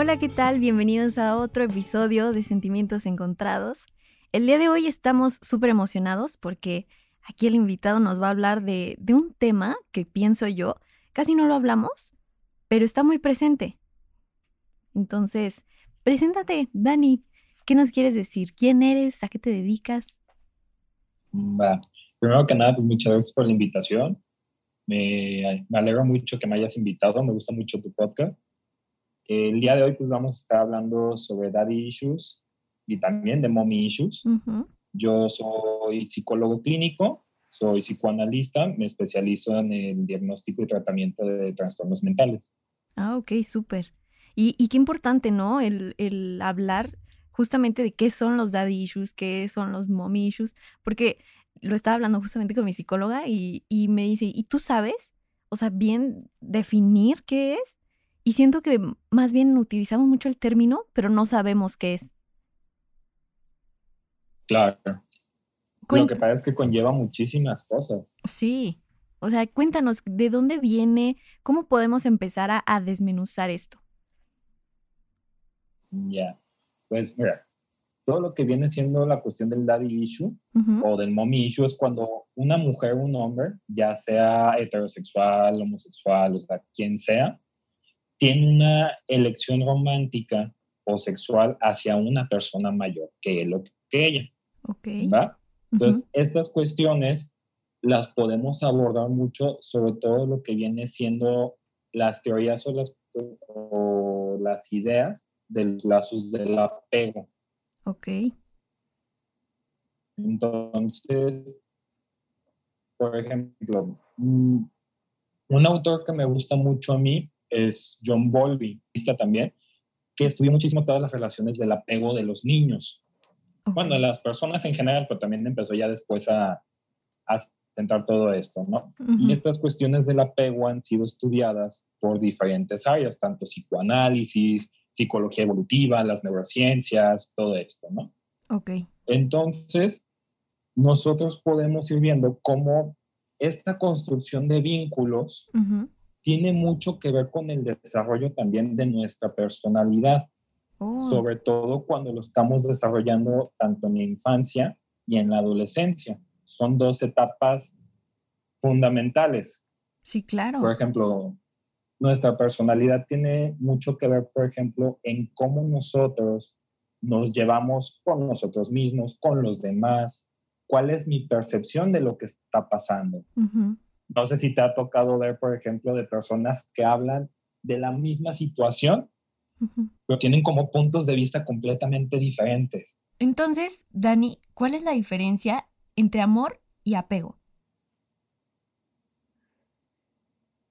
Hola, ¿qué tal? Bienvenidos a otro episodio de Sentimientos Encontrados. El día de hoy estamos súper emocionados porque aquí el invitado nos va a hablar de, de, un tema que pienso yo, casi no lo hablamos, pero está muy presente. Entonces, preséntate, Dani. ¿Qué nos quieres decir? ¿Quién eres? ¿A qué te dedicas? Va. Primero que nada, pues muchas gracias por la invitación. Me, me alegro mucho que me hayas invitado. Me gusta mucho tu podcast. El día de hoy pues vamos a estar hablando sobre daddy issues y también de mommy issues. Yo soy psicólogo clínico, soy psicoanalista, me especializo en el diagnóstico y tratamiento de trastornos mentales. Ah, ok, súper. Y, y, qué importante, ¿no? El, el, hablar justamente de qué son los daddy issues, qué son los mommy issues, porque lo estaba hablando justamente con mi psicóloga y, y me dice, ¿y tú sabes? O sea, bien definir qué es. Y siento que más bien utilizamos mucho el término, pero no sabemos qué es. Claro. Lo que pasa es que conlleva muchísimas cosas. Sí. O sea, cuéntanos, ¿de dónde viene? ¿Cómo podemos empezar a, a desmenuzar esto? Ya. Pues mira, todo lo que viene siendo la cuestión del daddy issue uh -huh. o del mommy issue es cuando una mujer o un hombre, ya sea heterosexual, homosexual, o sea, quien sea, tiene una elección romántica o sexual hacia una persona mayor que él o que ella. Okay. ¿Va? Entonces, uh -huh. estas cuestiones las podemos abordar mucho, sobre todo lo que viene siendo las teorías o las, o las ideas de los lazos del apego. Ok. Entonces, por ejemplo, mm, un autor que me gusta mucho a mí es John Bowlby, también, que estudió muchísimo todas las relaciones del apego de los niños. Okay. Bueno, las personas en general, pero también empezó ya después a, a centrar todo esto, ¿no? Uh -huh. Y estas cuestiones del apego han sido estudiadas por diferentes áreas, tanto psicoanálisis, psicología evolutiva, las neurociencias, todo esto, ¿no? Ok. Entonces, nosotros podemos ir viendo cómo esta construcción de vínculos uh -huh tiene mucho que ver con el desarrollo también de nuestra personalidad, oh. sobre todo cuando lo estamos desarrollando tanto en la infancia y en la adolescencia. Son dos etapas fundamentales. Sí, claro. Por ejemplo, nuestra personalidad tiene mucho que ver, por ejemplo, en cómo nosotros nos llevamos con nosotros mismos, con los demás, cuál es mi percepción de lo que está pasando. Uh -huh. No sé si te ha tocado ver, por ejemplo, de personas que hablan de la misma situación, uh -huh. pero tienen como puntos de vista completamente diferentes. Entonces, Dani, ¿cuál es la diferencia entre amor y apego?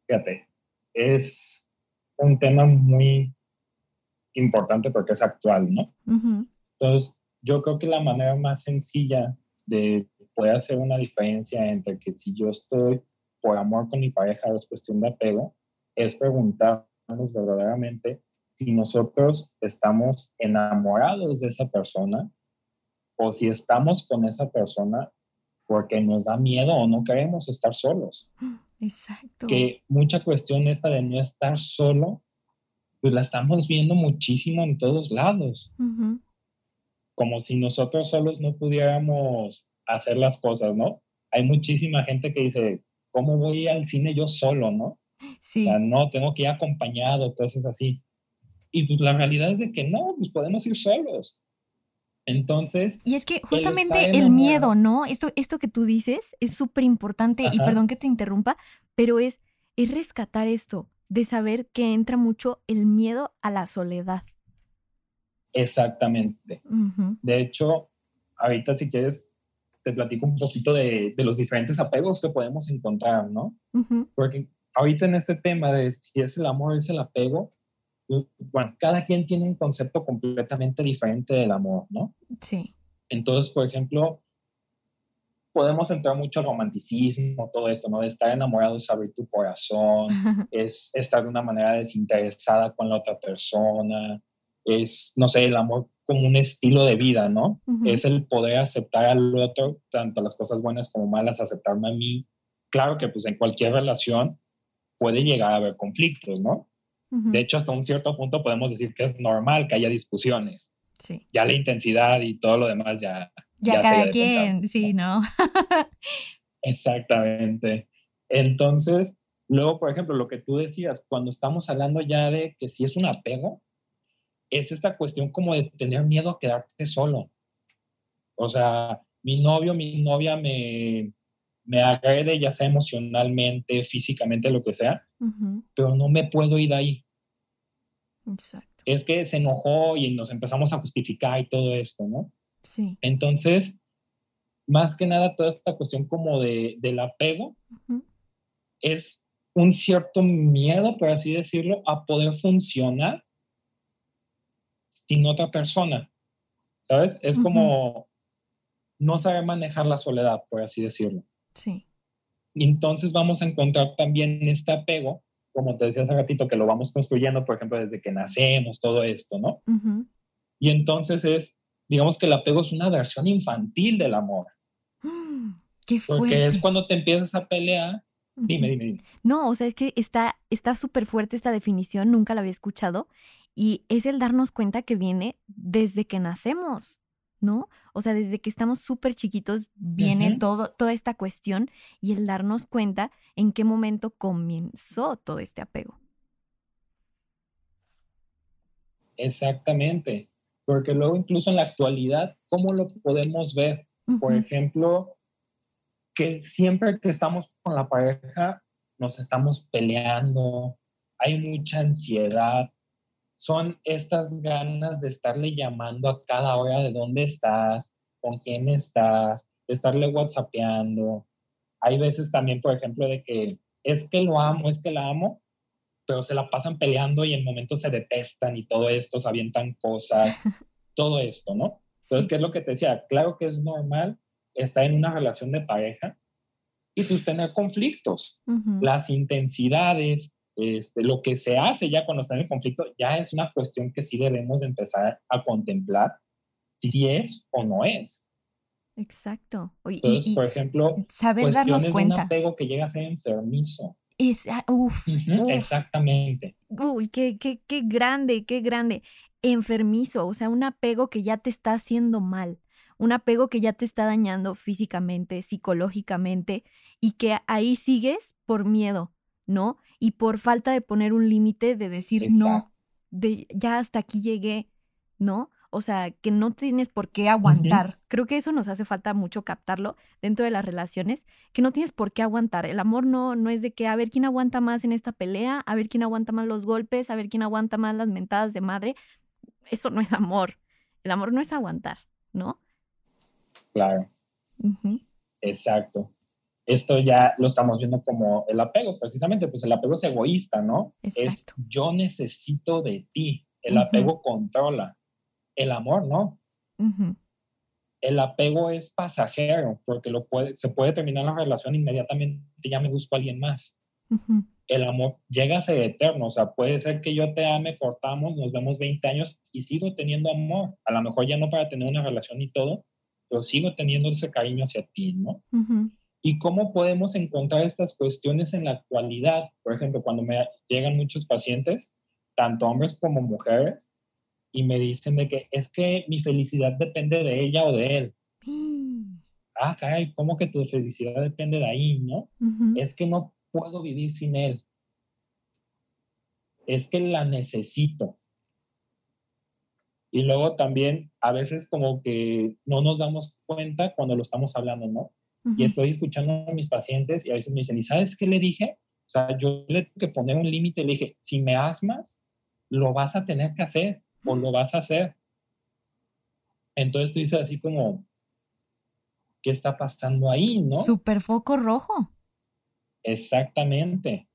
Fíjate, es un tema muy importante porque es actual, ¿no? Uh -huh. Entonces, yo creo que la manera más sencilla de poder hacer una diferencia entre que si yo estoy por amor con mi pareja es cuestión de apego, es preguntarnos verdaderamente si nosotros estamos enamorados de esa persona o si estamos con esa persona porque nos da miedo o no queremos estar solos. Exacto. Que mucha cuestión esta de no estar solo, pues la estamos viendo muchísimo en todos lados. Uh -huh. Como si nosotros solos no pudiéramos hacer las cosas, ¿no? Hay muchísima gente que dice, ¿cómo voy al cine yo solo, no? Sí. O sea, no, tengo que ir acompañado, cosas así. Y pues la realidad es de que no, pues podemos ir solos. Entonces. Y es que justamente el miedo, ¿no? Esto, esto que tú dices es súper importante, y perdón que te interrumpa, pero es, es rescatar esto, de saber que entra mucho el miedo a la soledad. Exactamente. Uh -huh. De hecho, ahorita si quieres te platico un poquito de, de, los diferentes apegos que podemos encontrar, ¿no? Uh -huh. Porque ahorita en este tema de si es el amor, es el apego, bueno, cada quien tiene un concepto completamente diferente del amor, ¿no? Sí. Entonces, por ejemplo, podemos entrar mucho al romanticismo, todo esto, ¿no? De estar enamorado es abrir tu corazón, es estar de una manera desinteresada con la otra persona, es, no sé, el amor como un estilo de vida, ¿no? Es el poder aceptar al otro, tanto las cosas buenas como malas, aceptarme a mí. Claro que pues en cualquier relación puede llegar a haber conflictos, ¿no? De hecho, hasta un cierto punto podemos decir que es normal que haya discusiones. Sí. Ya la intensidad y todo lo demás ya... Ya, cada quien, sí, ¿no? Exactamente. Entonces, luego, por ejemplo, lo que tú decías, cuando estamos hablando ya de que si es un apego, es esta cuestión como de tener miedo a quedarte solo. O sea, mi novio, mi novia me, me agrede, ya sea emocionalmente, físicamente, lo que sea, pero no me puedo ir de ahí. Exacto. Es que se enojó y nos empezamos a justificar y todo esto, ¿no? Sí. Entonces, más que nada, toda esta cuestión como de, del apego es un cierto miedo, por así decirlo, a poder funcionar sin otra persona. ¿Sabes? Es como no saber manejar la soledad, por así decirlo. Sí. Entonces vamos a encontrar también este apego, como te decía hace ratito, que lo vamos construyendo, por ejemplo, desde que nacemos, todo esto, ¿no? Y entonces es, digamos que el apego es una versión infantil del amor. ¡Qué fuerte! Porque es cuando te empiezas a pelear. Dime, dime, dime. No, o sea, es que está súper fuerte esta definición, nunca la había escuchado. Y es el darnos cuenta que viene desde que nacemos, ¿no? O sea, desde que estamos súper chiquitos viene todo, toda esta cuestión y el darnos cuenta en qué momento comenzó todo este apego. Exactamente, porque luego incluso en la actualidad, ¿cómo lo podemos ver? Por ejemplo, que siempre que estamos con la pareja nos estamos peleando, hay mucha ansiedad, son estas ganas de estarle llamando a cada hora de dónde estás, con quién estás, de estarle whatsappeando. Hay veces también, por ejemplo, de que es que lo amo, es que la amo, pero se la pasan peleando y en momentos se detestan y todo esto, se avientan cosas, todo esto, ¿no? Entonces, ¿qué es lo que te decía? Claro que es normal estar en una relación de pareja y pues tener conflictos. Las intensidades, este, lo que se hace ya cuando está en el conflicto ya es una cuestión que sí debemos empezar a contemplar si es o no es. Exacto. Entonces, por ejemplo, saber darnos cuenta. de un apego que llega a ser enfermizo. Es, uf, Exactamente. Uy, qué, qué, qué grande, qué grande. Enfermizo, o sea, un apego que ya te está haciendo mal, un apego que ya te está dañando físicamente, psicológicamente, y que ahí sigues por miedo, ¿no? Y por falta de poner un límite de decir, no, de, ya hasta aquí llegué, ¿no? O sea, que no tienes por qué aguantar. Creo que eso nos hace falta mucho captarlo dentro de las relaciones, que no tienes por qué aguantar. El amor no, no es de que a ver quién aguanta más en esta pelea, a ver quién aguanta más los golpes, a ver quién aguanta más las mentadas de madre. Eso no es amor. El amor no es aguantar, ¿no? Claro. Exacto esto ya lo estamos viendo como el apego, precisamente, pues el apego es egoísta, ¿no? Es yo necesito de ti. El apego controla. El amor, ¿no? El apego es pasajero, porque lo puede, se puede terminar la relación inmediatamente, ya me busco a alguien más. El amor llega a ser eterno, o sea, puede ser que yo te ame, cortamos, nos vemos 20 años y sigo teniendo amor. A lo mejor ya no para tener una relación y todo, pero sigo teniendo ese cariño hacia ti, ¿no? Y cómo podemos encontrar estas cuestiones en la actualidad. Por ejemplo, cuando me llegan muchos pacientes, tanto hombres como mujeres, y me dicen de que es que mi felicidad depende de ella o de él. Ah, caray, ¿cómo que tu felicidad depende de ahí, no? Es que no puedo vivir sin él. Es que la necesito. Y luego también a veces como que no nos damos cuenta cuando lo estamos hablando, ¿no? Y estoy escuchando a mis pacientes y a veces me dicen, ¿y sabes qué le dije? O sea, yo le tengo que poner un límite, le dije, si me asmas, lo vas a tener que hacer o lo vas a hacer. Entonces tú dices así como, ¿qué está pasando ahí, no? Super foco rojo. Exactamente.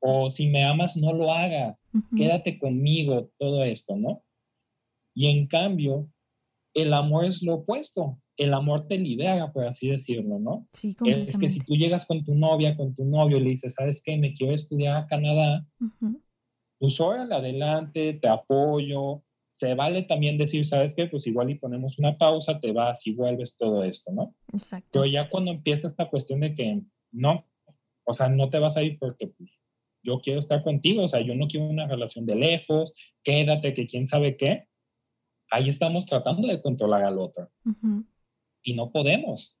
O si me amas, no lo hagas, quédate conmigo, todo esto, ¿no? Y en cambio, el amor es lo opuesto. El amor te libera, por así decirlo, ¿no? Sí, es que si tú llegas con tu novia, con tu novio y le dices, ¿sabes qué? Me quiero estudiar a Canadá, pues órale, adelante, te apoyo. Se vale también decir, ¿sabes qué? Pues igual y ponemos una pausa, te vas y vuelves todo esto, ¿no? Exacto. Pero ya cuando empieza esta cuestión de que no, o sea, no te vas a ir porque pues, yo quiero estar contigo, o sea, yo no quiero una relación de lejos, quédate, que quién sabe qué. Ahí estamos tratando de controlar al otro. Y no podemos.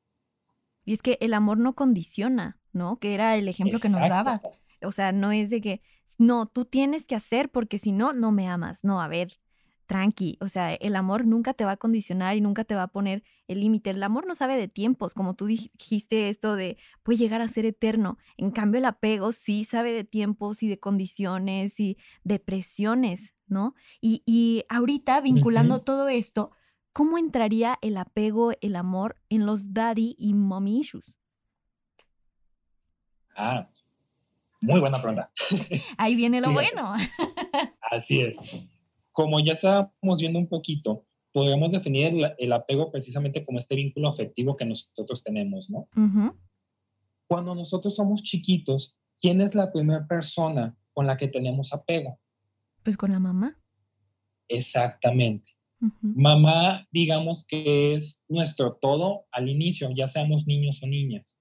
Y es que el amor no condiciona, ¿no? Que era el ejemplo que nos daba. O sea, no es de que no, tú tienes que hacer porque si no, no me amas. No, a ver, tranqui. O sea, el amor nunca te va a condicionar y nunca te va a poner el límite. El amor no sabe de tiempos, como tú dijiste esto de puede llegar a ser eterno. En cambio, el apego sí sabe de tiempos y de condiciones y de presiones, ¿no? Y, ahorita, vinculando todo esto, ¿cómo entraría el apego, el amor en los daddy y mommy issues? Ah, muy buena pregunta. Ahí viene lo bueno. Así es. Como ya estábamos viendo un poquito, podríamos definir el, apego precisamente como este vínculo afectivo que nosotros tenemos, ¿no? Cuando nosotros somos chiquitos, ¿quién es la primera persona con la que tenemos apego? Pues con la mamá. Exactamente. Mamá, digamos que es nuestro todo al inicio, ya seamos niños o niñas.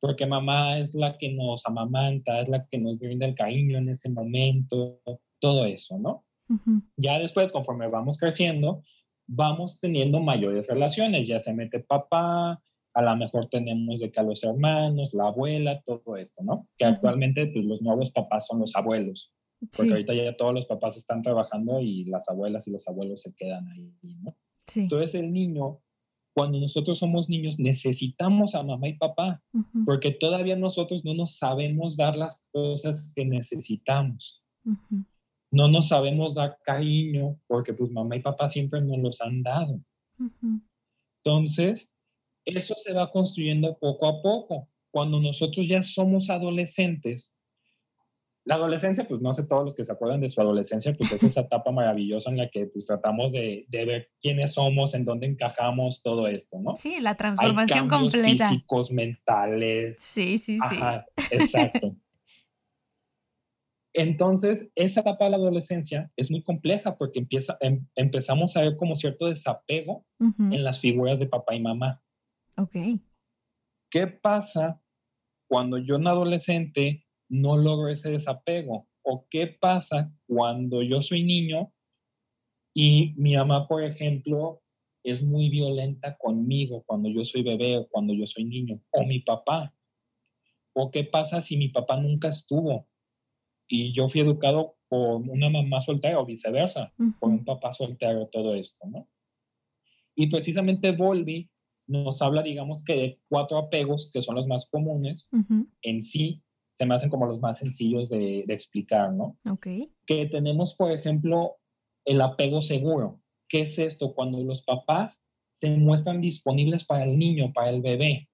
Porque mamá es la que nos amamanta, es la que nos brinda el cariño en ese momento, todo eso, ¿no? Ya después, conforme vamos creciendo, vamos teniendo mayores relaciones, ya se mete papá, a lo mejor tenemos de que a los hermanos, la abuela, todo esto, ¿no? Que actualmente pues, los nuevos papás son los abuelos, porque ahorita ya todos los papás están trabajando y las abuelas y los abuelos se quedan ahí, ¿no? Sí. Entonces el niño cuando nosotros somos niños necesitamos a mamá y papá, porque todavía nosotros no nos sabemos dar las cosas que necesitamos. No nos sabemos dar cariño porque pues mamá y papá siempre nos los han dado. Entonces, eso se va construyendo poco a poco. Cuando nosotros ya somos adolescentes, la adolescencia, pues no sé todos los que se acuerdan de su adolescencia, pues es esa etapa maravillosa en la que pues tratamos de, de ver quiénes somos, en dónde encajamos, todo esto, ¿no? Sí, la transformación Hay completa. físicos, mentales. Sí, sí, Ajá, Exacto. Entonces, esa etapa de la adolescencia es muy compleja porque empieza, em, empezamos a ver como cierto desapego en las figuras de papá y mamá. Ok. ¿Qué pasa cuando yo en adolescente no logro ese desapego? ¿O qué pasa cuando yo soy niño y mi mamá, por ejemplo, es muy violenta conmigo cuando yo soy bebé o cuando yo soy niño? ¿O mi papá? ¿O qué pasa si mi papá nunca estuvo y yo fui educado por una mamá soltera o viceversa, por un papá soltero, todo esto, ¿no? Y precisamente Volvi nos habla, digamos que de cuatro apegos que son los más comunes en sí se me hacen como los más sencillos de, explicar, ¿no? Ok. Que tenemos, por ejemplo, el apego seguro. ¿Qué es esto? Cuando los papás se muestran disponibles para el niño, para el bebé,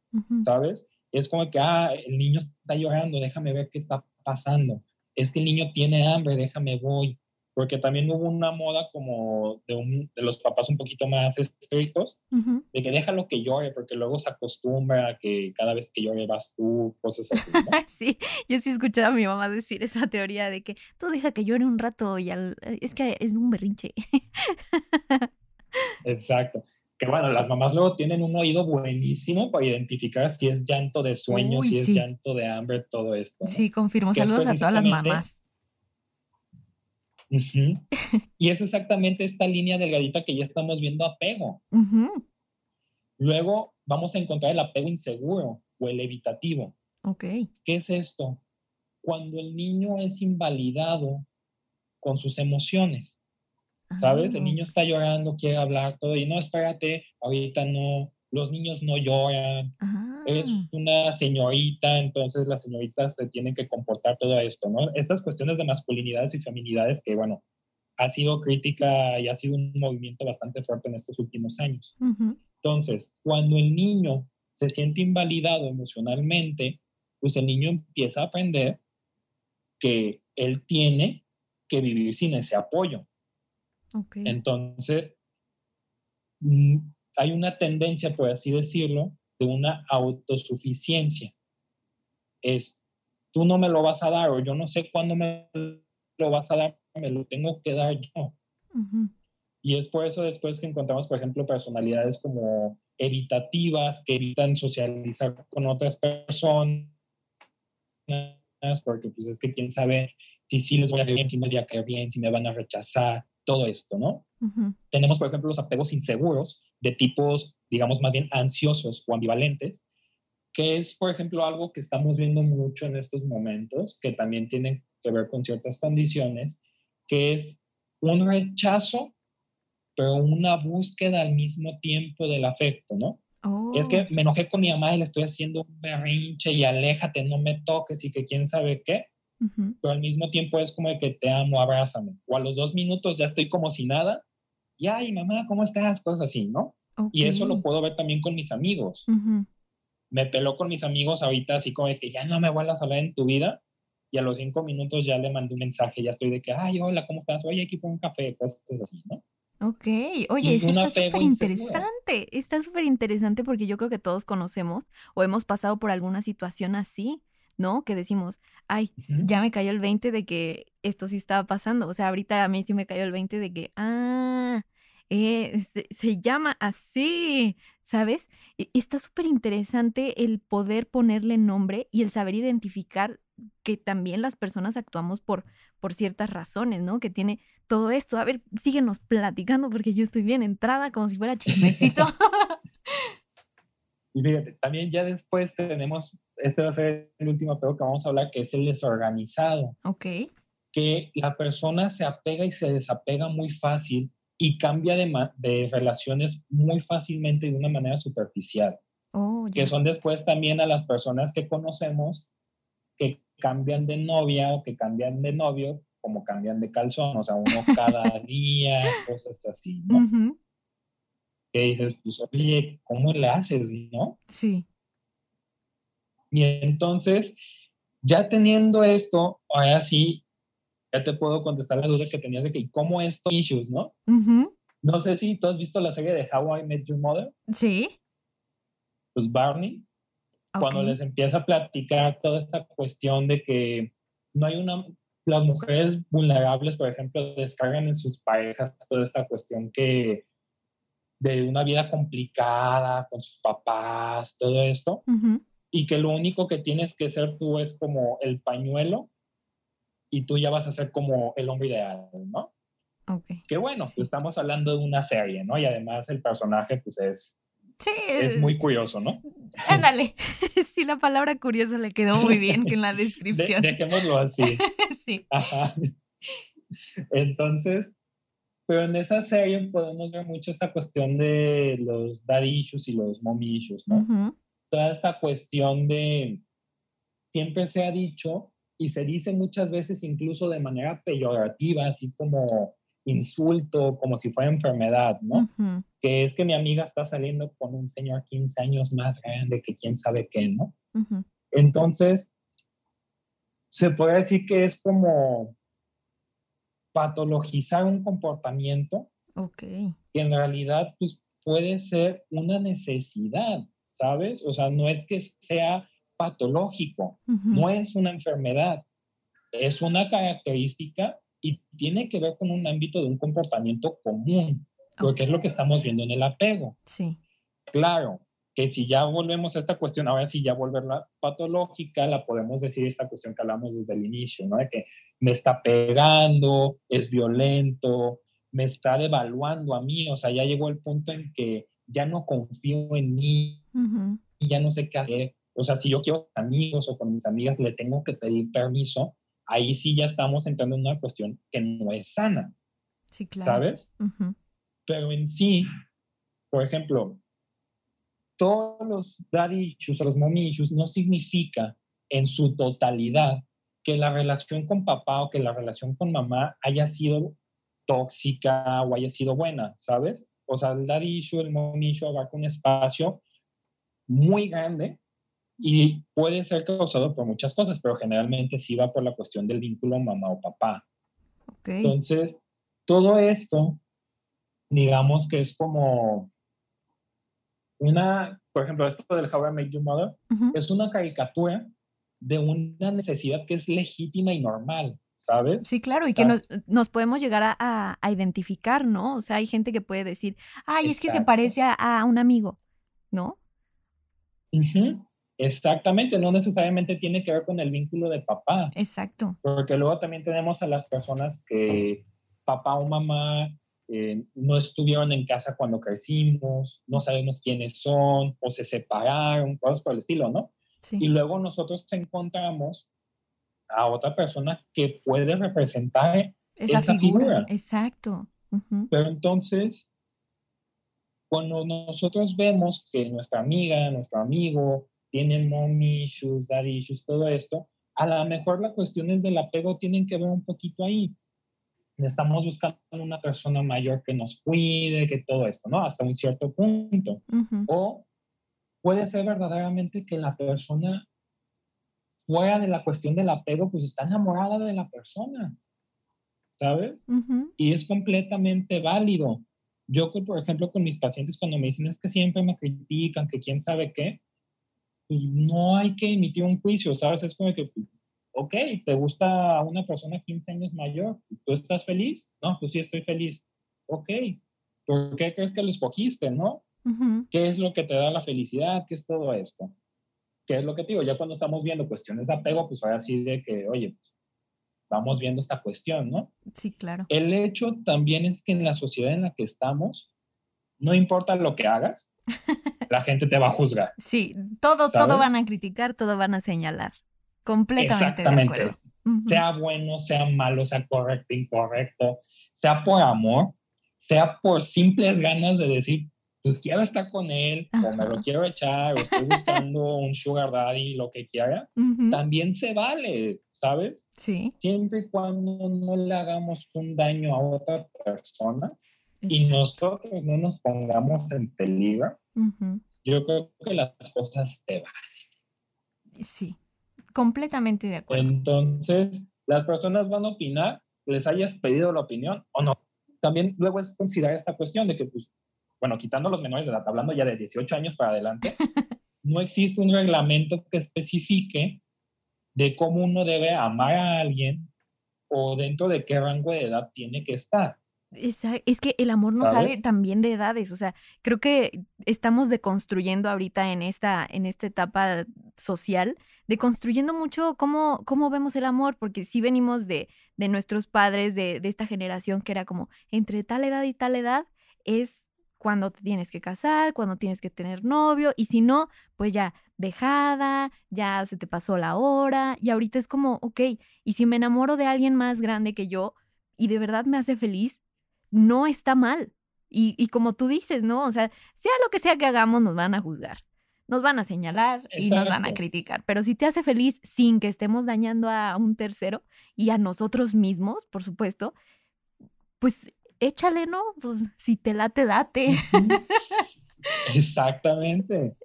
¿sabes? Es como que, ah, el niño está llorando, déjame ver qué está pasando. Es que el niño tiene hambre, déjame voy porque también hubo una moda como de, de los papás un poquito más estrictos, de que déjalo que llore, porque luego se acostumbra a que cada vez que llore vas tú, cosas así. sí, yo sí he escuchado a mi mamá decir esa teoría de que tú deja que llore un rato y al, es que es un berrinche. Exacto. Que bueno, las mamás luego tienen un oído buenísimo para identificar si es llanto de sueño, si es llanto de hambre, todo esto. Sí, confirmo. Saludos a todas las mamás y es exactamente esta línea delgadita que ya estamos viendo apego. Luego vamos a encontrar el apego inseguro o el evitativo. Ok. ¿Qué es esto? Cuando el niño es invalidado con sus emociones. ¿Sabes? El ah. niño está llorando, quiere hablar, todo, y no, espérate, ahorita no, los niños no lloran, es una señorita, entonces las señoritas se tienen que comportar todo esto, ¿no? Estas cuestiones de masculinidades y feminidades que, bueno, ha sido crítica y ha sido un movimiento bastante fuerte en estos últimos años. Entonces, cuando el niño se siente invalidado emocionalmente, pues el niño empieza a aprender que él tiene que vivir sin ese apoyo. Entonces, mm, hay una tendencia, por así decirlo, de una autosuficiencia. Es, tú no me lo vas a dar o yo no sé cuándo me lo vas a dar, me lo tengo que dar yo. Y es por eso después que encontramos, por ejemplo, personalidades como evitativas, que evitan socializar con otras personas, porque pues es que quién sabe si sí les voy a caer bien, si no les voy a caer bien, si me van a rechazar, todo esto, ¿no? Tenemos, por ejemplo, los apegos inseguros de tipos, digamos, más bien ansiosos o ambivalentes, que es, por ejemplo, algo que estamos viendo mucho en estos momentos, que también tiene que ver con ciertas condiciones, que es un rechazo, pero una búsqueda al mismo tiempo del afecto, ¿no? Es que oh. me enojé con mi mamá y le estoy haciendo un berrinche y aléjate, no me toques y que quién sabe qué. Pero al mismo tiempo es como de que te amo, abrázame. O a los dos minutos ya estoy como si nada. Y ay, mamá, ¿cómo estás? Cosas así, ¿no? Y eso lo puedo ver también con mis amigos. Me peló con mis amigos ahorita así como de que ya no me vuelvas a hablar en tu vida. Y a los cinco minutos ya le mandé un mensaje, ya estoy de que, ay, hola, ¿cómo estás? Oye, aquí por un café, cosas así, ¿no? Ok, oye, eso está súper interesante, está súper interesante porque yo creo que todos conocemos o hemos pasado por alguna situación así, ¿no? Que decimos, ay, ya me cayó el 20 de que esto sí estaba pasando, o sea, ahorita a mí sí me cayó el 20 de que, ah, eh, se, llama así, ¿sabes? Está súper interesante el poder ponerle nombre y el saber identificar que también las personas actuamos por, por ciertas razones, ¿no? Que tiene todo esto. A ver, síguenos platicando porque yo estoy bien entrada como si fuera chismecito. Y fíjate, también ya después tenemos, este va a ser el último apego que vamos a hablar, que es el desorganizado. Ok. Que la persona se apega y se desapega muy fácil y cambia de, de relaciones muy fácilmente de una manera superficial. Oh, que son después también a las personas que conocemos que cambian de novia o que cambian de novio como cambian de calzón, o sea, uno cada día, cosas así, ¿no? Que dices, pues, oye, ¿cómo le haces, no? Sí. Y entonces, ya teniendo esto, ahora sí, ya te puedo contestar la duda que tenías de que, ¿cómo esto issues, no? No sé si tú has visto la serie de How I Met Your Mother. Sí. Pues Barney, cuando les empieza a platicar toda esta cuestión de que no hay una, las mujeres vulnerables, por ejemplo, descargan en sus parejas toda esta cuestión que de una vida complicada con sus papás, todo esto, y que lo único que tienes que ser tú es como el pañuelo y tú ya vas a ser como el hombre ideal, ¿no? Okay. Que bueno, pues estamos hablando de una serie, ¿no? Y además el personaje pues es Sí. Es muy curioso, ¿no? Ándale. Sí, la palabra curioso le quedó muy bien en la descripción. dejémoslo así. sí. Ajá. Entonces, pero en esa serie podemos ver mucho esta cuestión de los daddy issues y los mommy issues, ¿no? Toda esta cuestión de, siempre se ha dicho y se dice muchas veces incluso de manera peyorativa, así como insulto, como si fuera enfermedad, ¿no? Que es que mi amiga está saliendo con un señor 15 años más grande que quién sabe qué, ¿no? Entonces, se puede decir que es como patologizar un comportamiento que en realidad pues, puede ser una necesidad, ¿sabes? O sea, no es que sea patológico, no es una enfermedad, es una característica y tiene que ver con un ámbito de un comportamiento común, porque es lo que estamos viendo en el apego. Sí. Claro, que si ya volvemos a esta cuestión, ahora sí ya volverla patológica, la podemos decir esta cuestión que hablamos desde el inicio, ¿no? De que me está pegando, es violento, me está devaluando a mí, o sea, ya llegó el punto en que ya no confío en mí y ya no sé qué hacer. O sea, si yo quiero amigos o con mis amigas, le tengo que pedir permiso ahí sí ya estamos entrando en una cuestión que no es sana. Sí, claro. ¿Sabes? Pero en sí, por ejemplo, todos los daddy issues o los mommy issues no significa en su totalidad que la relación con papá o que la relación con mamá haya sido tóxica o haya sido buena, ¿sabes? O sea, el daddy issue, el mommy issue abarca un espacio muy grande Y puede ser causado por muchas cosas, pero generalmente sí va por la cuestión del vínculo mamá o papá. Entonces, todo esto, digamos que es como una, por ejemplo, esto del How I Made Your Mother, es una caricatura de una necesidad que es legítima y normal, ¿sabes? Sí, claro, y que nos, podemos llegar a, identificar, ¿no? O sea, hay gente que puede decir, ay, es que se parece a, un amigo, ¿no? Exactamente, no necesariamente tiene que ver con el vínculo de papá. Exacto. Porque luego también tenemos a las personas que papá o mamá eh, no estuvieron en casa cuando crecimos, no sabemos quiénes son o se separaron, cosas por el estilo, ¿no? Y luego nosotros encontramos a otra persona que puede representar esa, figura. Exacto. Pero entonces, cuando nosotros vemos que nuestra amiga, nuestro amigo, tienen mommy issues, daddy issues, todo esto, a lo mejor la cuestión es del apego, tienen que ver un poquito ahí. Estamos buscando una persona mayor que nos cuide, que todo esto, ¿no? Hasta un cierto punto. O puede ser verdaderamente que la persona, fuera de la cuestión del apego, pues está enamorada de la persona, ¿sabes? Y es completamente válido. Yo, por ejemplo, con mis pacientes, cuando me dicen es que siempre me critican, que quién sabe qué, pues no hay que emitir un juicio, ¿sabes? Es como que, ok, ¿te gusta una persona 15 años mayor? ¿Tú estás feliz? No, pues sí estoy feliz. Ok, ¿por qué crees que lo escogiste, no? ¿Qué es lo que te da la felicidad? ¿Qué es todo esto? ¿Qué es lo que te digo? Ya cuando estamos viendo cuestiones de apego, pues ahora sí de que, oye, pues, vamos viendo esta cuestión, ¿no? Sí, claro. El hecho también es que en la sociedad en la que estamos, no importa lo que hagas, la gente te va a juzgar. Sí, todo, todo van a criticar, todo van a señalar. Completamente. Exactamente. Sea bueno, sea malo, sea correcto, incorrecto, sea por amor, sea por simples ganas de decir, pues quiero estar con él, o me lo quiero echar, o estoy buscando un sugar daddy, lo que quiera, también se vale, ¿sabes? Sí. Siempre y cuando no le hagamos un daño a otra persona, y nosotros no nos pongamos en peligro, yo creo que las cosas se valen. Sí, completamente de acuerdo. Entonces, las personas van a opinar, les hayas pedido la opinión o no. También luego es considerar esta cuestión de que, pues, bueno, quitando los menores de edad, hablando ya de 18 años para adelante, no existe un reglamento que especifique de cómo uno debe amar a alguien o dentro de qué rango de edad tiene que estar. Es que el amor no sabe también de edades, o sea, creo que estamos deconstruyendo ahorita en esta, en esta etapa social, deconstruyendo mucho cómo, cómo vemos el amor, porque si venimos de, de nuestros padres, de, de esta generación que era como entre tal edad y tal edad, es cuando te tienes que casar, cuando tienes que tener novio, y si no, pues ya dejada, ya se te pasó la hora, y ahorita es como, ok, y si me enamoro de alguien más grande que yo y de verdad me hace feliz, no está mal. Y, como tú dices, ¿no? O sea, sea lo que sea que hagamos, nos van a juzgar, nos van a señalar y nos van a criticar. Pero si te hace feliz sin que estemos dañando a un tercero y a nosotros mismos, por supuesto, pues échale, ¿no? Pues si te late, date. Exactamente.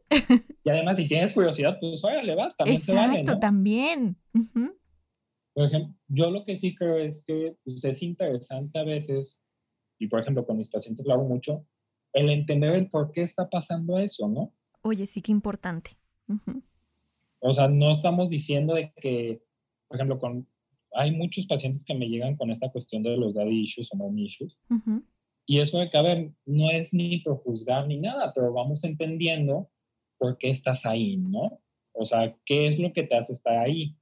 Y además, si tienes curiosidad, pues órale, vas, también Exacto, se vale, ¿no? también. Por ejemplo, yo lo que sí creo es que pues, es interesante a veces y por ejemplo con mis pacientes lo hago mucho, el entender el por qué está pasando eso, ¿no? Oye, sí, qué importante. O sea, no estamos diciendo de que, por ejemplo, con, hay muchos pacientes que me llegan con esta cuestión de los daddy issues o mommy issues. Y eso de que, a ver, no es ni por juzgar ni nada, pero vamos entendiendo por qué estás ahí, ¿no? O sea, ¿qué es lo que te hace estar ahí?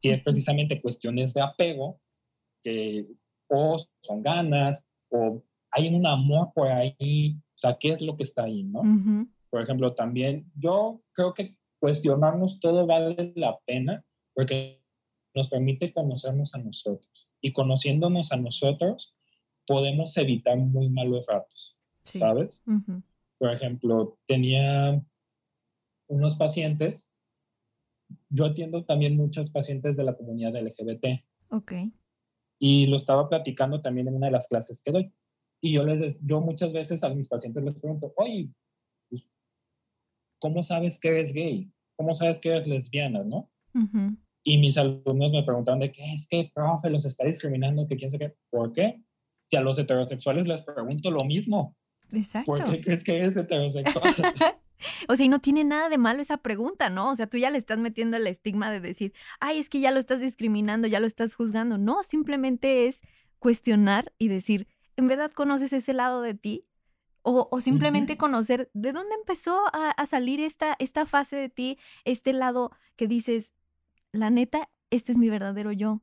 Si es precisamente cuestiones de apego, que o son ganas, o hay un amor por ahí, o sea, ¿qué es lo que está ahí, no? Por ejemplo, también yo creo que cuestionarnos todo vale la pena porque nos permite conocernos a nosotros y conociéndonos a nosotros podemos evitar muy malos ratos, ¿sabes? Por ejemplo, tenía unos pacientes, yo atiendo también muchos pacientes de la comunidad LGBT. Ok. Y lo estaba platicando también en una de las clases que doy. Y yo, les, yo muchas veces a mis pacientes les pregunto, oye, pues, ¿cómo sabes que eres gay? ¿cómo sabes que eres lesbiana, no? Y mis alumnos me preguntaban de qué es que, profe, los está discriminando, que quién sabe qué. ¿Por qué? Si a los heterosexuales les pregunto lo mismo. Exacto. ¿Por qué crees que eres heterosexual? O sea, y no tiene nada de malo esa pregunta, ¿no? O sea, tú ya le estás metiendo el estigma de decir, ay, es que ya lo estás discriminando, ya lo estás juzgando. No, simplemente es cuestionar y decir, ¿en verdad conoces ese lado de ti? O, simplemente conocer de dónde empezó a, salir esta, esta fase de ti, este lado que dices, la neta, este es mi verdadero yo.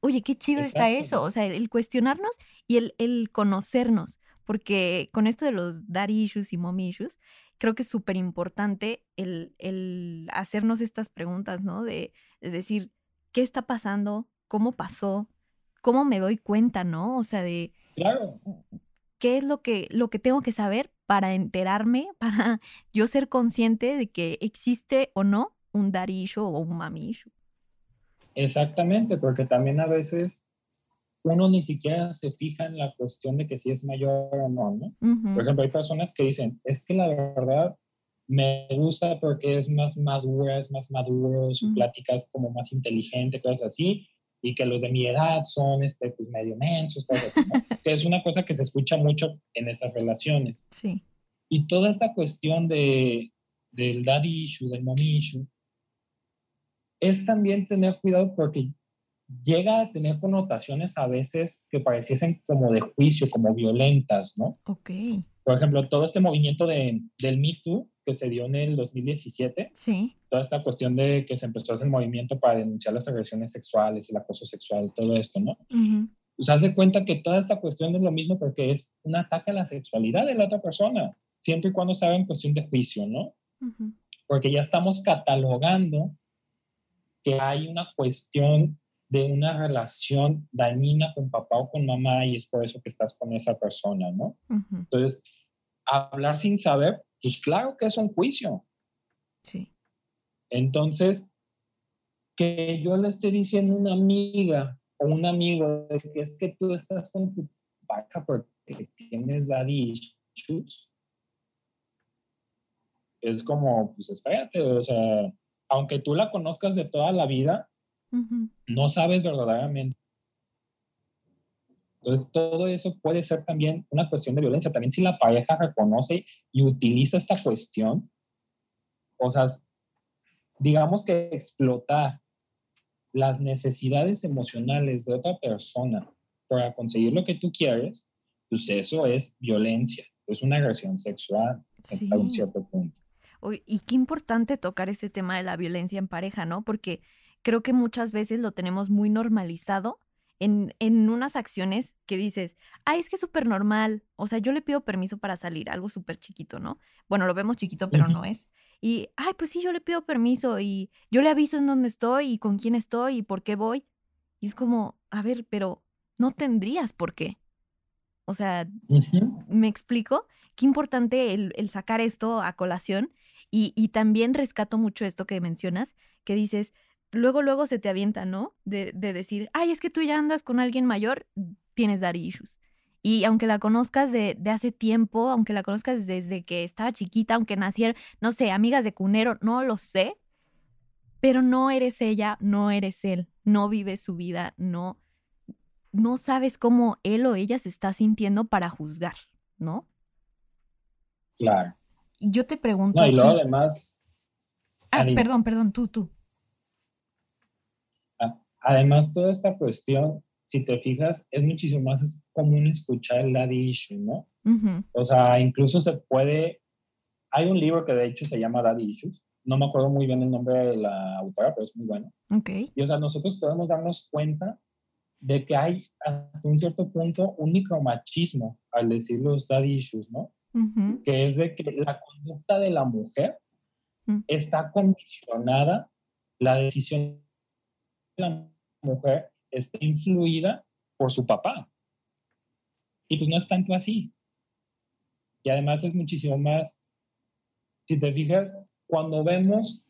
Oye, qué chido está eso. O sea, el, cuestionarnos y el, el, conocernos. Porque con esto de los daddy issues y mommy issues, creo que es súper importante el, el, hacernos estas preguntas, ¿no? De, de decir, ¿qué está pasando? ¿Cómo pasó? ¿Cómo me doy cuenta, no? O sea, de... Claro qué es lo que, lo que tengo que saber para enterarme, para yo ser consciente de que existe o no un darillo o un mamillo. Exactamente, porque también a veces uno ni siquiera se fija en la cuestión de que si es mayor o no, ¿no? Por ejemplo, hay personas que dicen, es que la verdad me gusta porque es más madura, es más maduro, su plática es como más inteligente, cosas así, y que los de mi edad son este, pues, medio mensos, cosas así, que es una cosa que se escucha mucho en estas relaciones. Sí. Y toda esta cuestión de, del daddy issue, del mommy issue, es también tener cuidado porque llega a tener connotaciones a veces que pareciesen como de juicio, como violentas, ¿no? Ok. Por ejemplo, todo este movimiento de, del Me Too que se dio en el 2017. Sí. Toda esta cuestión de que se empezó a hacer movimiento para denunciar las agresiones sexuales, el acoso sexual, todo esto, ¿no? Pues haz de cuenta que toda esta cuestión es lo mismo porque es un ataque a la sexualidad de la otra persona, siempre y cuando estaba en cuestión de juicio, ¿no? Porque ya estamos catalogando que hay una cuestión de una relación dañina con papá o con mamá y es por eso que estás con esa persona, ¿no? Entonces, hablar sin saber pues claro que es un juicio. Sí. Entonces, que yo le esté diciendo a una amiga o un amigo de que es que tú estás con tu pareja porque tienes daddy issues, es como, pues espérate, o sea, aunque tú la conozcas de toda la vida, no sabes verdaderamente entonces, todo eso puede ser también una cuestión de violencia. También si la pareja reconoce y utiliza esta cuestión, o sea, digamos que explotar las necesidades emocionales de otra persona para conseguir lo que tú quieres, pues eso es violencia, es una agresión sexual hasta un cierto punto. Y qué importante tocar este tema de la violencia en pareja, ¿no? Porque creo que muchas veces lo tenemos muy normalizado en, unas acciones que dices, ay, es que es súper normal. O sea, yo le pido permiso para salir, algo súper chiquito, ¿no? Bueno, lo vemos chiquito, pero no es. Y, ay, pues sí, yo le pido permiso y yo le aviso en dónde estoy y con quién estoy y por qué voy. Y es como, a ver, pero no tendrías por qué. O sea, ¿me explico? Qué importante el, sacar esto a colación. Y, también rescato mucho esto que mencionas, que dices, luego, luego se te avienta, ¿no? De, decir, ay, es que tú ya andas con alguien mayor, tienes daddy issues. Y aunque la conozcas de, hace tiempo, aunque la conozcas desde que estaba chiquita, aunque naciera, no sé, amigas de cunero, no lo sé, pero no eres ella, no eres él, no vives su vida, no, no sabes cómo él o ella se está sintiendo para juzgar, ¿no? Claro. Yo te pregunto. No, y luego además. Ah, perdón, perdón, tú, tú. Además, toda esta cuestión, si te fijas, es muchísimo más común escuchar el daddy issue, ¿no? O sea, incluso se puede, hay un libro que de hecho se llama Daddy Issues, no me acuerdo muy bien el nombre de la autora, pero es muy bueno. Okay. Y o sea, nosotros podemos darnos cuenta de que hay hasta un cierto punto un micromachismo al decir los daddy issues, ¿no? Que es de que la conducta de la mujer mm. está condicionada, la decisión de la mujer está influida por su papá. Y pues no es tanto así. Y además es muchísimo más, si te fijas, cuando vemos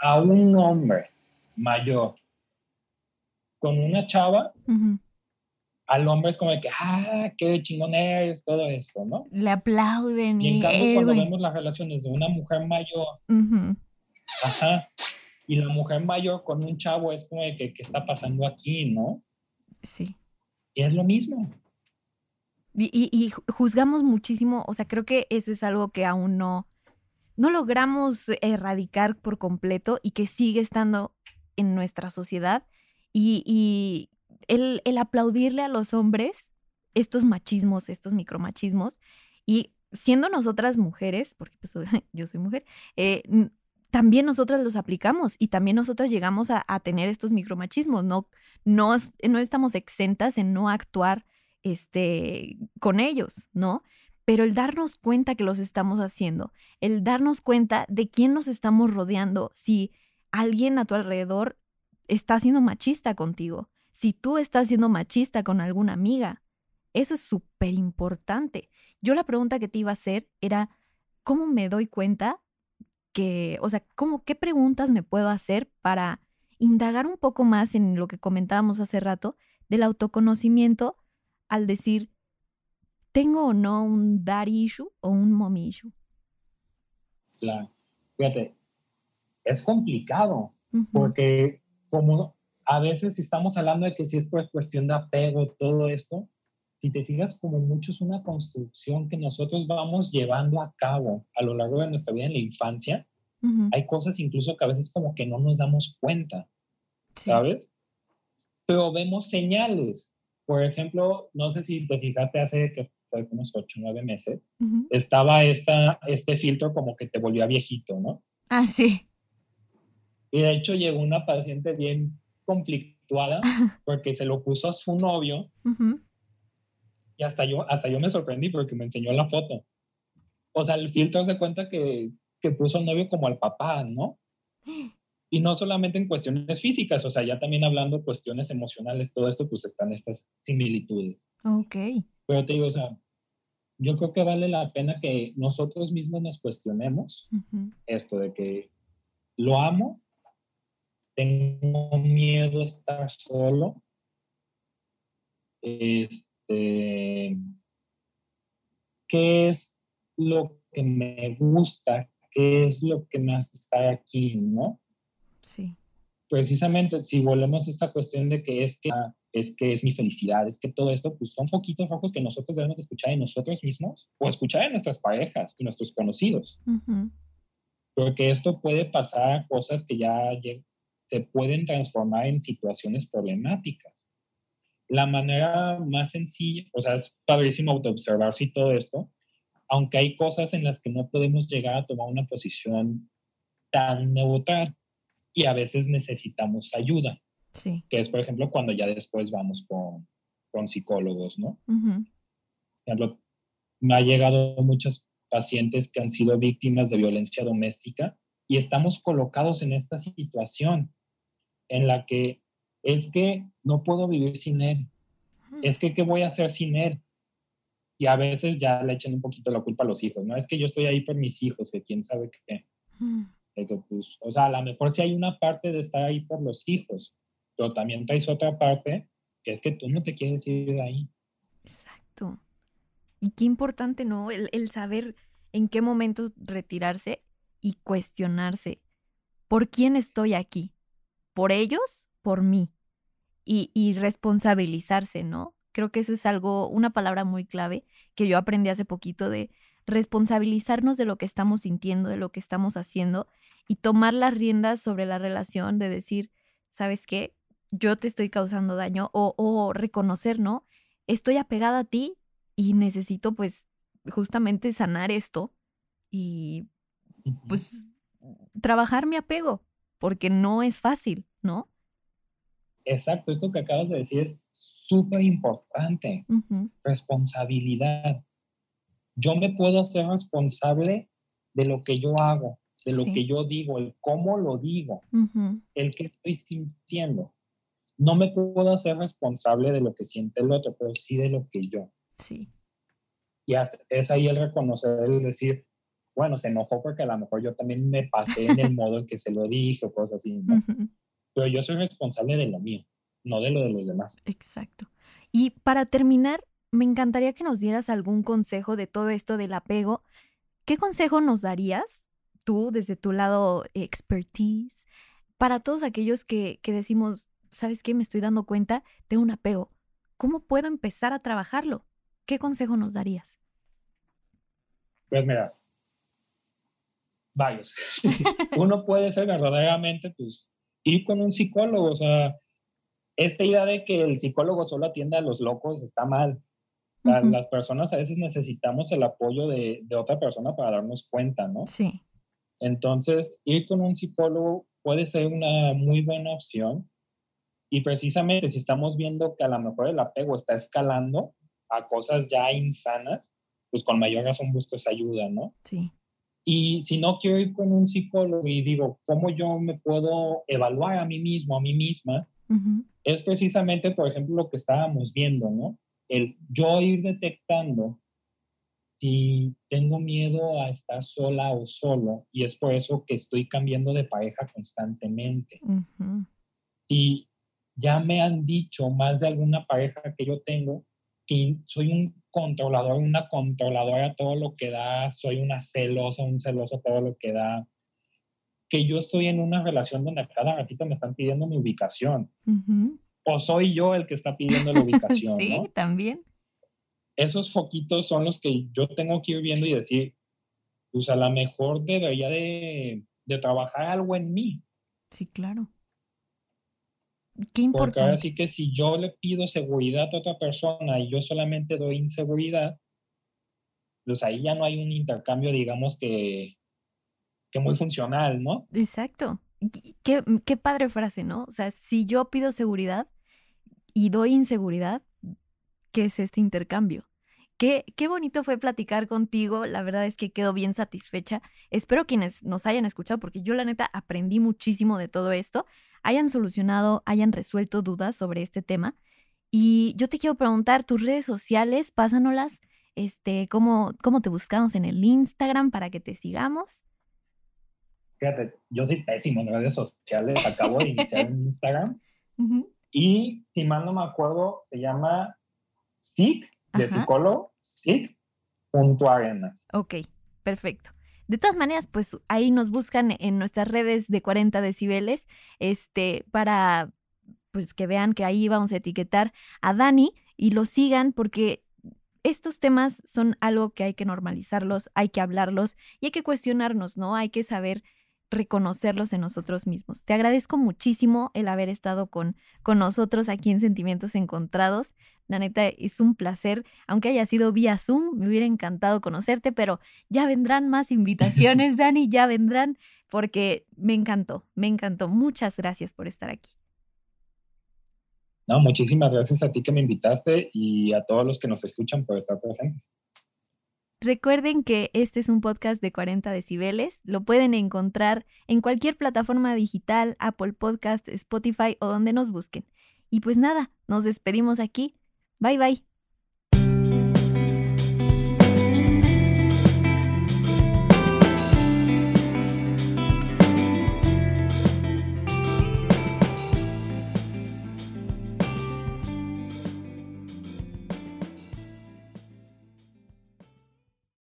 a un hombre mayor con una chava, al hombre es como de que, ah, qué chingón eres, todo esto, ¿no? Le aplauden. Y en cambio, cuando vemos las relaciones de una mujer mayor Ajá. Y la mujer mayor con un chavo es como de que, ¿qué está pasando aquí, no? Sí. Y es lo mismo. Y, juzgamos muchísimo, o sea, creo que eso es algo que aún no, no logramos erradicar por completo y que sigue estando en nuestra sociedad. Y, el, el, aplaudirle a los hombres estos machismos, estos micromachismos, y siendo nosotras mujeres, porque pues, yo soy mujer, eh, también nosotras los aplicamos y también nosotras llegamos a, tener estos micromachismos. No, no, no estamos exentas en no actuar este, con ellos, ¿no? Pero el darnos cuenta que los estamos haciendo, el darnos cuenta de quién nos estamos rodeando, si alguien a tu alrededor está siendo machista contigo, si tú estás siendo machista con alguna amiga, eso es súper importante. Yo la pregunta que te iba a hacer era, ¿cómo me doy cuenta que, o sea, ¿cómo, qué preguntas me puedo hacer para indagar un poco más en lo que comentábamos hace rato del autoconocimiento al decir, ¿tengo o no un daddy issue o un mommy issue? Claro, fíjate, es complicado porque como a veces estamos hablando de que si es por cuestión de apego, todo esto, si te fijas, como mucho es una construcción que nosotros vamos llevando a cabo a lo largo de nuestra vida en la infancia. Hay cosas incluso que a veces como que no nos damos cuenta, ¿sabes? Pero vemos señales. Por ejemplo, no sé si te fijaste hace que fue unos 8 o 9 meses, estaba esta, este filtro como que te volvía viejito, ¿no? Ah, sí. Y de hecho llegó una paciente bien conflictuada porque se lo puso a su novio y hasta yo, hasta yo me sorprendí porque me enseñó la foto. O sea, el filtro se cuenta que, que puso al novio como al papá, ¿no? Y no solamente en cuestiones físicas, o sea, ya también hablando cuestiones emocionales, todo esto, pues están estas similitudes. Ok. Pero te digo, o sea, yo creo que vale la pena que nosotros mismos nos cuestionemos esto de que lo amo, tengo miedo a estar solo, este, qué es lo que me gusta, qué es lo que me hace estar aquí, ¿no? Sí. Precisamente, si volvemos a esta cuestión de que es que es que es mi felicidad, es que todo esto, pues son foquitos rojos que nosotros debemos escuchar en nosotros mismos o escuchar en nuestras parejas y nuestros conocidos. Porque esto puede pasar cosas que ya se pueden transformar en situaciones problemáticas. La manera más sencilla, o sea, es padrísimo autoobservarse y todo esto, aunque hay cosas en las que no podemos llegar a tomar una posición tan neutral y a veces necesitamos ayuda. Sí. Que es, por ejemplo, cuando ya después vamos con, con psicólogos, ¿no? Por ejemplo, me ha llegado muchos pacientes que han sido víctimas de violencia doméstica y estamos colocados en esta situación en la que es que no puedo vivir sin él, es que qué voy a hacer sin él, y a veces ya le echan un poquito la culpa a los hijos, ¿no? Es que yo estoy ahí por mis hijos, que quién sabe qué. Mm. Pues, o sea, a lo mejor sí hay una parte de estar ahí por los hijos, pero también traes otra parte que es que tú no te quieres ir de ahí. Exacto. Y qué importante, ¿no? El, el saber en qué momento retirarse y cuestionarse. ¿Por quién estoy aquí? ¿Por ellos? ¿Por mí? Y, y responsabilizarse, ¿no? Creo que eso es algo, una palabra muy clave que yo aprendí hace poquito de responsabilizarnos de lo que estamos sintiendo, de lo que estamos haciendo y tomar las riendas sobre la relación de decir, ¿sabes qué? Yo te estoy causando daño o, o reconocer, ¿no? Estoy apegada a ti y necesito pues justamente sanar esto y pues trabajar mi apego, porque no es fácil, ¿no? Exacto, esto que acabas de decir es súper importante. Responsabilidad. Yo me puedo hacer responsable de lo que yo hago, de lo que yo digo, el cómo lo digo, el que estoy sintiendo. No me puedo hacer responsable de lo que siente el otro, pero sí de lo que yo. Sí. Y es, ahí el reconocer, el decir, bueno, se enojó porque a lo mejor yo también me pasé en el modo en que se lo dije o cosas así, Pero yo soy responsable de lo mío no de lo de los demás. Exacto. Y para terminar, me encantaría que nos dieras algún consejo de todo esto del apego. ¿Qué consejo nos darías tú, desde tu lado expertise, para todos aquellos que, que decimos, ¿sabes qué? Me estoy dando cuenta de un apego. ¿Cómo puedo empezar a trabajarlo? ¿Qué consejo nos darías? Pues mira, varios. Uno puede ser verdaderamente, pues, ir con un psicólogo. O sea, esta idea de que el psicólogo solo atiende a los locos está mal. Las personas a veces necesitamos el apoyo de, de, otra persona para darnos cuenta, ¿no? Sí. Entonces, ir con un psicólogo puede ser una muy buena opción. Y precisamente si estamos viendo que a lo mejor el apego está escalando a cosas ya insanas, pues con mayor razón busco esa ayuda, ¿no? Sí. Y si no quiero ir con un psicólogo y digo, ¿cómo yo me puedo evaluar a mí mismo, a mí misma? Es precisamente, por ejemplo, lo que estábamos viendo, ¿no? El yo ir detectando si tengo miedo a estar sola o solo y es por eso que estoy cambiando de pareja constantemente. Si ya me han dicho más de alguna pareja que yo tengo que soy un controlador, una controladora todo lo que da, soy una celosa, un celoso todo lo que da, que yo estoy en una relación donde cada ratito me están pidiendo mi ubicación. O soy yo el que está pidiendo la ubicación. sí, también. Esos foquitos son los que yo tengo que ir viendo y decir, pues a lo mejor debería de, de trabajar algo en mí. Sí, claro. Qué importante. Porque ahora sí que si yo le pido seguridad a otra persona y yo solamente doy inseguridad, pues ahí ya no hay un intercambio, digamos, que, que muy funcional, ¿no? Exacto. Qué, qué padre frase, ¿no? O sea, si yo pido seguridad y doy inseguridad, ¿qué es este intercambio? Qué, qué, bonito fue platicar contigo. La verdad es que quedo bien satisfecha. Espero quienes nos hayan escuchado, porque yo la neta aprendí muchísimo de todo esto hayan solucionado, hayan resuelto dudas sobre este tema. Y yo te quiero preguntar, tus redes sociales, pásanoslas, este, ¿cómo, cómo te buscamos en el Instagram para que te sigamos? Fíjate, yo soy pésimo en redes sociales, acabo de iniciar en Instagram. Y si mal no me acuerdo, se llama SIC, de psicólogo, SIC.arenas. Ok, perfecto. De todas maneras, pues ahí nos buscan en nuestras redes de 40 decibeles, este, para pues que vean que ahí vamos a etiquetar a Dani y lo sigan porque estos temas son algo que hay que normalizarlos, hay que hablarlos y hay que cuestionarnos, ¿no? Hay que saber reconocerlos en nosotros mismos. Te agradezco muchísimo el haber estado con, con nosotros aquí en Sentimientos Encontrados. La neta es un placer, aunque haya sido vía Zoom, me hubiera encantado conocerte, pero ya vendrán más invitaciones, Dani, ya vendrán, porque me encantó, me encantó. Muchas gracias por estar aquí. No, muchísimas gracias a ti que me invitaste y a todos los que nos escuchan por estar presentes. Recuerden que este es un podcast de 40 decibeles. Lo pueden encontrar en cualquier plataforma digital, Apple Podcast, Spotify o donde nos busquen. Y pues nada, nos despedimos aquí. Bye bye.